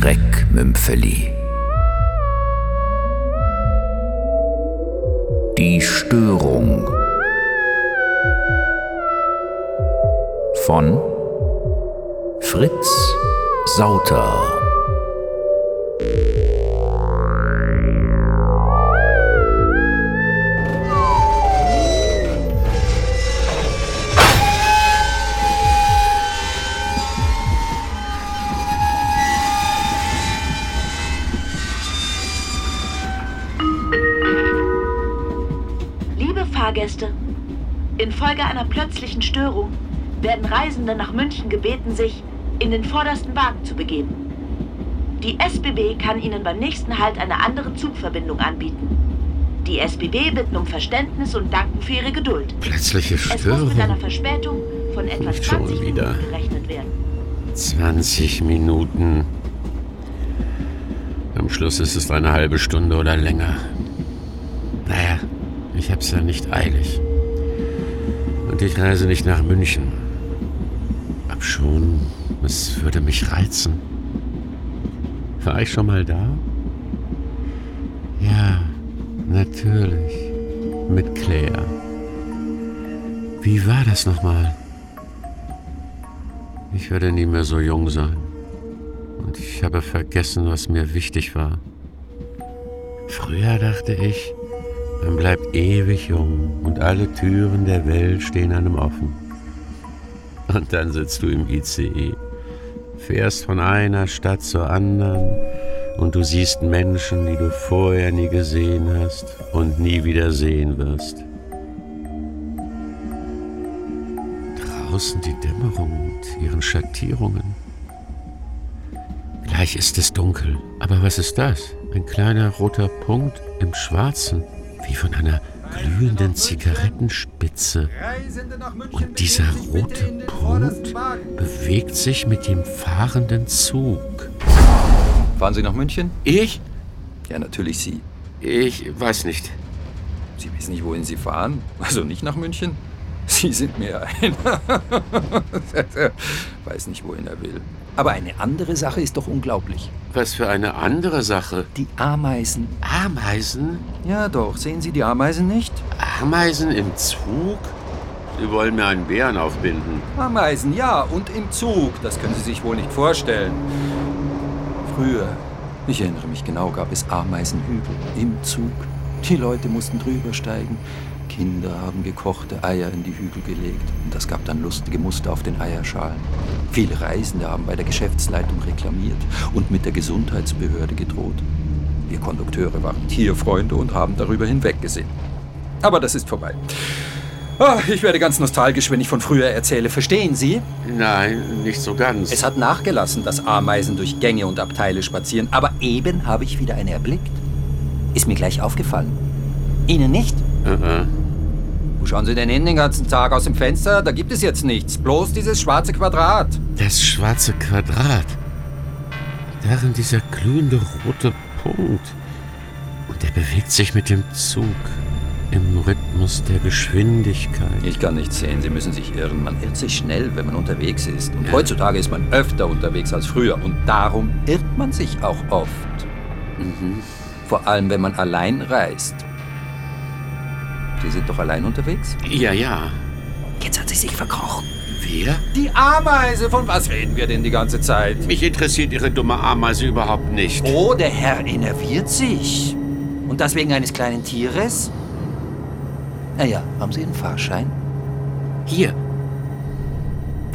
Schreckmümpfeli. Die Störung von Fritz Sauter. Fahrgäste, infolge einer plötzlichen Störung werden Reisende nach München gebeten, sich in den vordersten Wagen zu begeben. Die SBB kann Ihnen beim nächsten Halt eine andere Zugverbindung anbieten. Die SBB bitten um Verständnis und danken für Ihre Geduld. Plötzliche Es muss mit einer Störung. Verspätung von etwa Nicht schon 20 wieder. Minuten gerechnet werden. 20 Minuten. Am Schluss ist es eine halbe Stunde oder länger. Naja, ich hab's ja nicht eilig. Und ich reise nicht nach München. Ob schon, es würde mich reizen. War ich schon mal da? Ja, natürlich. Mit Claire. Wie war das nochmal? Ich werde nie mehr so jung sein. Und ich habe vergessen, was mir wichtig war. Früher dachte ich, man bleibt ewig jung und alle Türen der Welt stehen einem offen. Und dann sitzt du im ICE, fährst von einer Stadt zur anderen und du siehst Menschen, die du vorher nie gesehen hast und nie wieder sehen wirst. Draußen die Dämmerung mit ihren Schattierungen. Gleich ist es dunkel. Aber was ist das? Ein kleiner roter Punkt im Schwarzen, wie von einer glühenden Zigarettenspitze. Und dieser rote Punkt bewegt sich mit dem fahrenden Zug. Fahren Sie nach München? Ich? Ja, natürlich Sie. Ich weiß nicht. Sie wissen nicht, wohin Sie fahren? Also nicht nach München? Sie sind mir ein. Weiß nicht, wohin er will. Aber eine andere Sache ist doch unglaublich. Was für eine andere Sache. Die Ameisen. Ameisen? Ja, doch. Sehen Sie die Ameisen nicht? Ameisen im Zug? Sie wollen mir einen Bären aufbinden. Ameisen, ja. Und im Zug. Das können Sie sich wohl nicht vorstellen. Früher, ich erinnere mich genau, gab es Ameisenhügel im Zug. Die Leute mussten drüber steigen. Kinder haben gekochte Eier in die Hügel gelegt. Und das gab dann lustige Muster auf den Eierschalen. Viele Reisende haben bei der Geschäftsleitung reklamiert und mit der Gesundheitsbehörde gedroht. Wir Kondukteure waren Tierfreunde und haben darüber hinweggesehen. Aber das ist vorbei. Ah, ich werde ganz nostalgisch, wenn ich von früher erzähle. Verstehen Sie? Nein, nicht so ganz. Es hat nachgelassen, dass Ameisen durch Gänge und Abteile spazieren, aber eben habe ich wieder eine erblickt. Ist mir gleich aufgefallen. Ihnen nicht? Äh, äh. Wo schauen Sie denn hin den ganzen Tag aus dem Fenster? Da gibt es jetzt nichts. Bloß dieses schwarze Quadrat. Das schwarze Quadrat. Darin dieser glühende rote Punkt. Und der bewegt sich mit dem Zug im Rhythmus der Geschwindigkeit. Ich kann nichts sehen, Sie müssen sich irren. Man irrt sich schnell, wenn man unterwegs ist. Und heutzutage ist man öfter unterwegs als früher. Und darum irrt man sich auch oft. Vor allem, wenn man allein reist. Sie sind doch allein unterwegs? Ja, ja. Jetzt hat sie sich verkrochen. Wer? Die Ameise, von was reden wir denn die ganze Zeit? Mich interessiert Ihre dumme Ameise überhaupt nicht. Oh, der Herr innerviert sich. Und das wegen eines kleinen Tieres? Naja, haben Sie einen Fahrschein? Hier.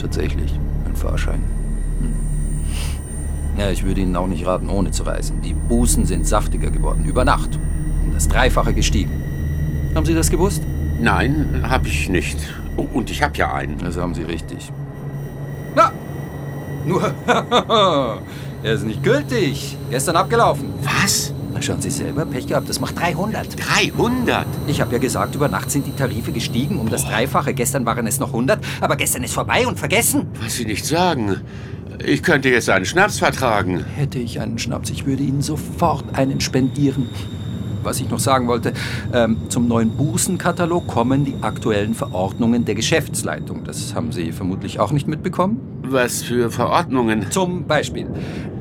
Tatsächlich, ein Fahrschein. Hm. Ja, ich würde Ihnen auch nicht raten, ohne zu reisen. Die Bußen sind saftiger geworden, über Nacht. Um das Dreifache gestiegen. Haben Sie das gewusst? Nein, hab ich nicht. Und ich hab ja einen. Das haben Sie richtig. Na, nur, er ist nicht gültig. Gestern abgelaufen. Was? Na, schauen Sie selber, Pech gehabt, das macht 300. 300? Ich habe ja gesagt, über Nacht sind die Tarife gestiegen um das Dreifache. Gestern waren es noch 100, aber gestern ist vorbei und vergessen. Was Sie nicht sagen. Ich könnte jetzt einen Schnaps vertragen. Hätte ich einen Schnaps, ich würde Ihnen sofort einen spendieren. Was ich noch sagen wollte, ähm, zum neuen Bußenkatalog kommen die aktuellen Verordnungen der Geschäftsleitung. Das haben Sie vermutlich auch nicht mitbekommen. Was für Verordnungen? Zum Beispiel,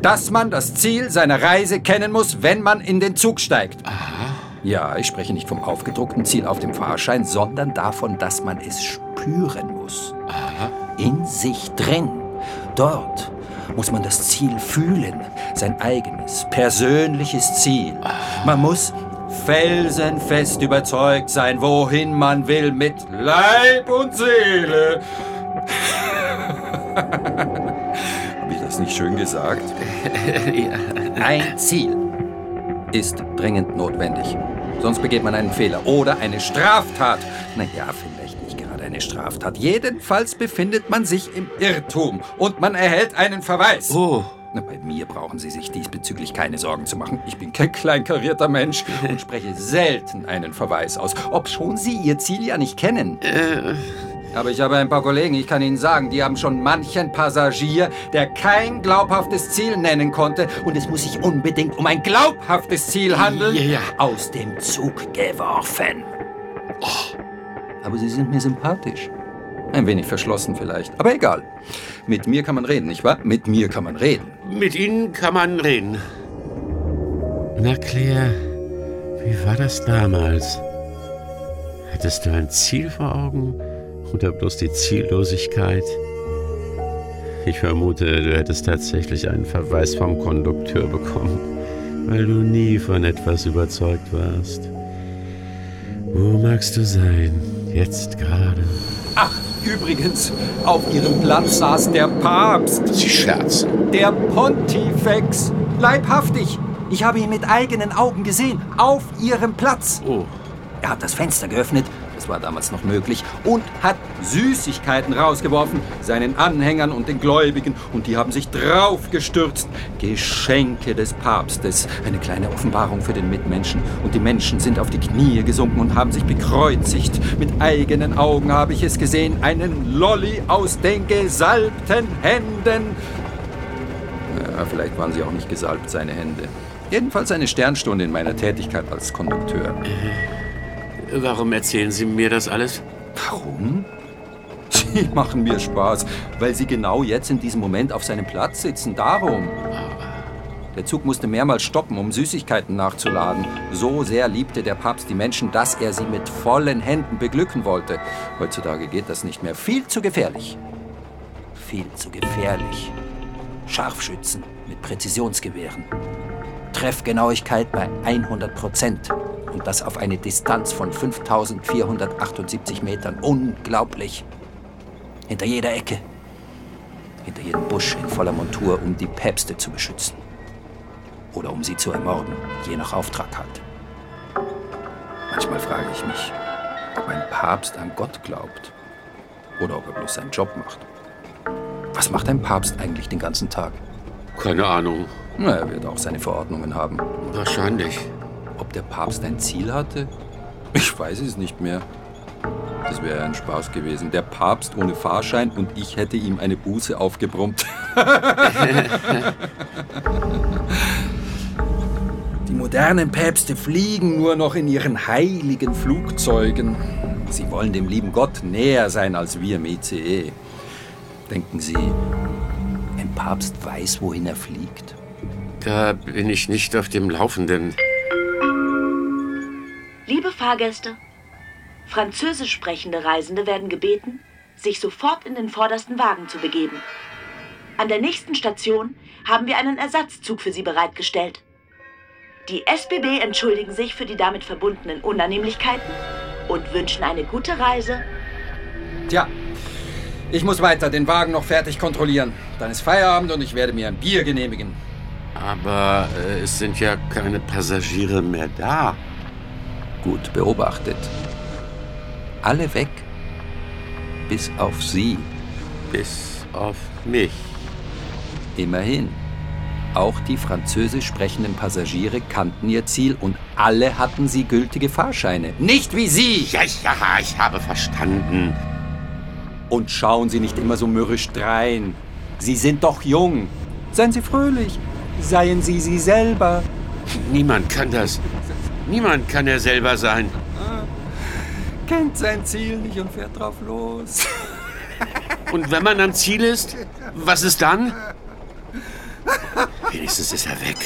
dass man das Ziel seiner Reise kennen muss, wenn man in den Zug steigt. Aha. Ja, ich spreche nicht vom aufgedruckten Ziel auf dem Fahrschein, sondern davon, dass man es spüren muss. Aha. In sich drin. Dort muss man das Ziel fühlen. Sein eigenes, persönliches Ziel. Man muss felsenfest überzeugt sein, wohin man will, mit Leib und Seele. Habe ich das nicht schön gesagt? Ein Ziel ist dringend notwendig. Sonst begeht man einen Fehler oder eine Straftat. Naja, vielleicht nicht gerade eine Straftat. Jedenfalls befindet man sich im Irrtum und man erhält einen Verweis. Oh. Na, bei mir brauchen Sie sich diesbezüglich keine Sorgen zu machen. Ich bin kein kleinkarierter Mensch und spreche selten einen Verweis aus, obschon Sie Ihr Ziel ja nicht kennen. Äh, Aber ich habe ein paar Kollegen, ich kann Ihnen sagen, die haben schon manchen Passagier, der kein glaubhaftes Ziel nennen konnte, und es muss sich unbedingt um ein glaubhaftes Ziel handeln, Ja, ja. aus dem Zug geworfen. Oh. Aber Sie sind mir sympathisch. Ein wenig verschlossen vielleicht, aber egal. Mit mir kann man reden, nicht wahr? Mit mir kann man reden. Mit Ihnen kann man reden. Na, Claire, wie war das damals? Hattest du ein Ziel vor Augen oder bloß die Ziellosigkeit? Ich vermute, du hättest tatsächlich einen Verweis vom Kondukteur bekommen, weil du nie von etwas überzeugt warst. Wo magst du sein? Jetzt gerade? Übrigens, auf Ihrem Platz saß der Papst. Sie scherzen. Der Pontifex. Leibhaftig. Ich habe ihn mit eigenen Augen gesehen. Auf Ihrem Platz. Oh, Er hat das Fenster geöffnet, das war damals noch möglich, und hat Süßigkeiten rausgeworfen, seinen Anhängern und den Gläubigen, und die haben sich draufgestürzt. Geschenke des Papstes, eine kleine Offenbarung für den Mitmenschen. Und die Menschen sind auf die Knie gesunken und haben sich bekreuzigt. Mit eigenen Augen habe ich es gesehen, einen Lolli aus den gesalbten Händen. Ja, vielleicht waren sie auch nicht gesalbt, seine Hände. Jedenfalls eine Sternstunde in meiner Tätigkeit als Kondukteur. Warum erzählen Sie mir das alles? Warum? Sie machen mir Spaß, weil Sie genau jetzt in diesem Moment auf seinem Platz sitzen. Darum. Der Zug musste mehrmals stoppen, um Süßigkeiten nachzuladen. So sehr liebte der Papst die Menschen, dass er sie mit vollen Händen beglücken wollte. Heutzutage geht das nicht mehr. Viel zu gefährlich. Viel zu gefährlich. Scharfschützen mit Präzisionsgewehren. Treffgenauigkeit bei 100 Prozent. Und das auf eine Distanz von 5478 Metern. Unglaublich. Hinter jeder Ecke. Hinter jedem Busch in voller Montur, um die Päpste zu beschützen. Oder um sie zu ermorden, je nach Auftrag halt. Manchmal frage ich mich, ob ein Papst an Gott glaubt. Oder ob er bloß seinen Job macht. Was macht ein Papst eigentlich den ganzen Tag? Keine Ahnung. Na, er wird auch seine Verordnungen haben. Wahrscheinlich. Ob der Papst ein Ziel hatte? Ich weiß es nicht mehr. Das wäre ein Spaß gewesen. Der Papst ohne Fahrschein und ich hätte ihm eine Buße aufgebrummt. Die modernen Päpste fliegen nur noch in ihren heiligen Flugzeugen. Sie wollen dem lieben Gott näher sein als wir im ICE. Denken Sie, ein Papst weiß, wohin er fliegt? Da bin ich nicht auf dem Laufenden. Fahrgäste, französisch sprechende Reisende werden gebeten, sich sofort in den vordersten Wagen zu begeben. An der nächsten Station haben wir einen Ersatzzug für Sie bereitgestellt. Die SBB entschuldigen sich für die damit verbundenen Unannehmlichkeiten und wünschen eine gute Reise. Tja, ich muss weiter den Wagen noch fertig kontrollieren. Dann ist Feierabend und ich werde mir ein Bier genehmigen. Aber äh, es sind ja keine Passagiere mehr da. Gut beobachtet. Alle weg. Bis auf Sie. Bis auf mich. Immerhin. Auch die französisch sprechenden Passagiere kannten ihr Ziel und alle hatten sie gültige Fahrscheine. Nicht wie Sie! Ja, ja, ich habe verstanden. Und schauen Sie nicht immer so mürrisch drein. Sie sind doch jung. Seien Sie fröhlich. Seien Sie Sie selber. Niemand kann das. Niemand kann er selber sein. Kennt sein Ziel nicht und fährt drauf los. Und wenn man am Ziel ist, was ist dann? Wenigstens ist er weg.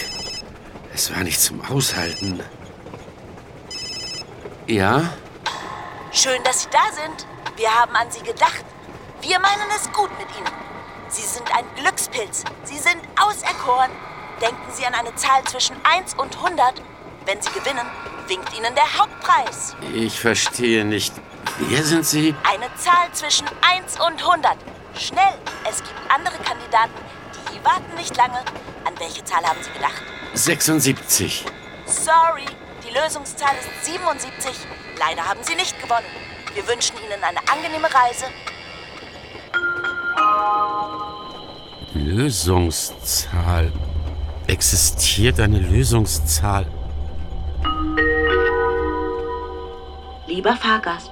Es war nicht zum Aushalten. Ja? Schön, dass Sie da sind. Wir haben an Sie gedacht. Wir meinen es gut mit Ihnen. Sie sind ein Glückspilz. Sie sind auserkoren. Denken Sie an eine Zahl zwischen 1 und 100. Wenn Sie gewinnen, winkt Ihnen der Hauptpreis. Ich verstehe nicht. Wer sind Sie? Eine Zahl zwischen 1 und 100. Schnell, es gibt andere Kandidaten, die warten nicht lange. An welche Zahl haben Sie gedacht? 76. Sorry, die Lösungszahl ist 77. Leider haben Sie nicht gewonnen. Wir wünschen Ihnen eine angenehme Reise. Lösungszahl. Existiert eine Lösungszahl? Lieber Fahrgast,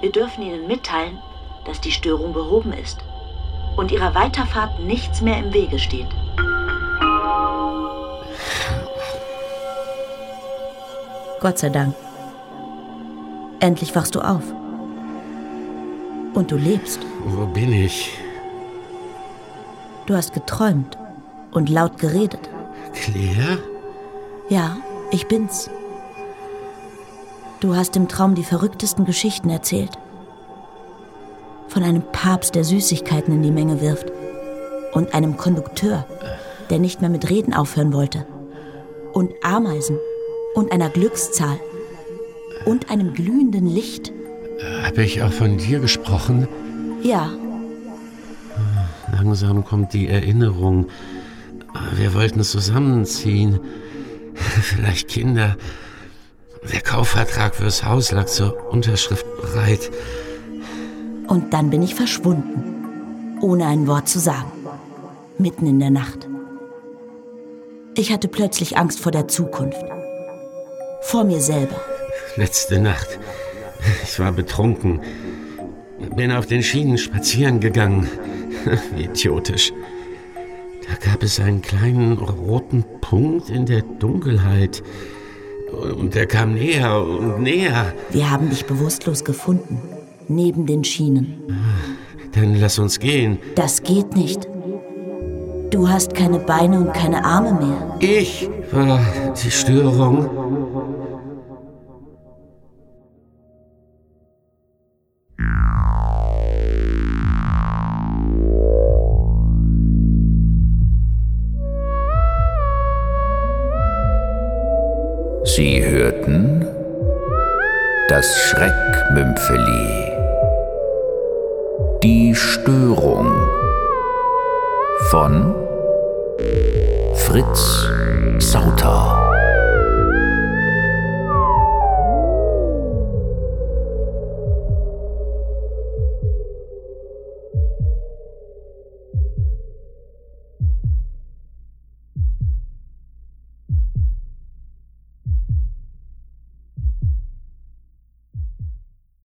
wir dürfen Ihnen mitteilen, dass die Störung behoben ist und Ihrer Weiterfahrt nichts mehr im Wege steht. Gott sei Dank. Endlich wachst du auf. Und du lebst. Wo bin ich? Du hast geträumt und laut geredet. Claire? Ja, ich bin's. Du hast im Traum die verrücktesten Geschichten erzählt. Von einem Papst, der Süßigkeiten in die Menge wirft. Und einem Kondukteur, der nicht mehr mit Reden aufhören wollte. Und Ameisen. Und einer Glückszahl. Und einem glühenden Licht. Habe ich auch von dir gesprochen? Ja, Langsam kommt die Erinnerung. Wir wollten zusammenziehen. Vielleicht Kinder. Der Kaufvertrag fürs Haus lag zur Unterschrift bereit. Und dann bin ich verschwunden, ohne ein Wort zu sagen, mitten in der Nacht. Ich hatte plötzlich Angst vor der Zukunft, vor mir selber. Letzte Nacht. Ich war betrunken. Bin auf den Schienen spazieren gegangen. Wie idiotisch. Da gab es einen kleinen roten Punkt in der Dunkelheit. Und der kam näher und näher. Wir haben dich bewusstlos gefunden, neben den Schienen. Dann lass uns gehen. Das geht nicht. Du hast keine Beine und keine Arme mehr. Ich war die Störung. Das Schreckmümpfeli. Die Störung von Fritz Sauter.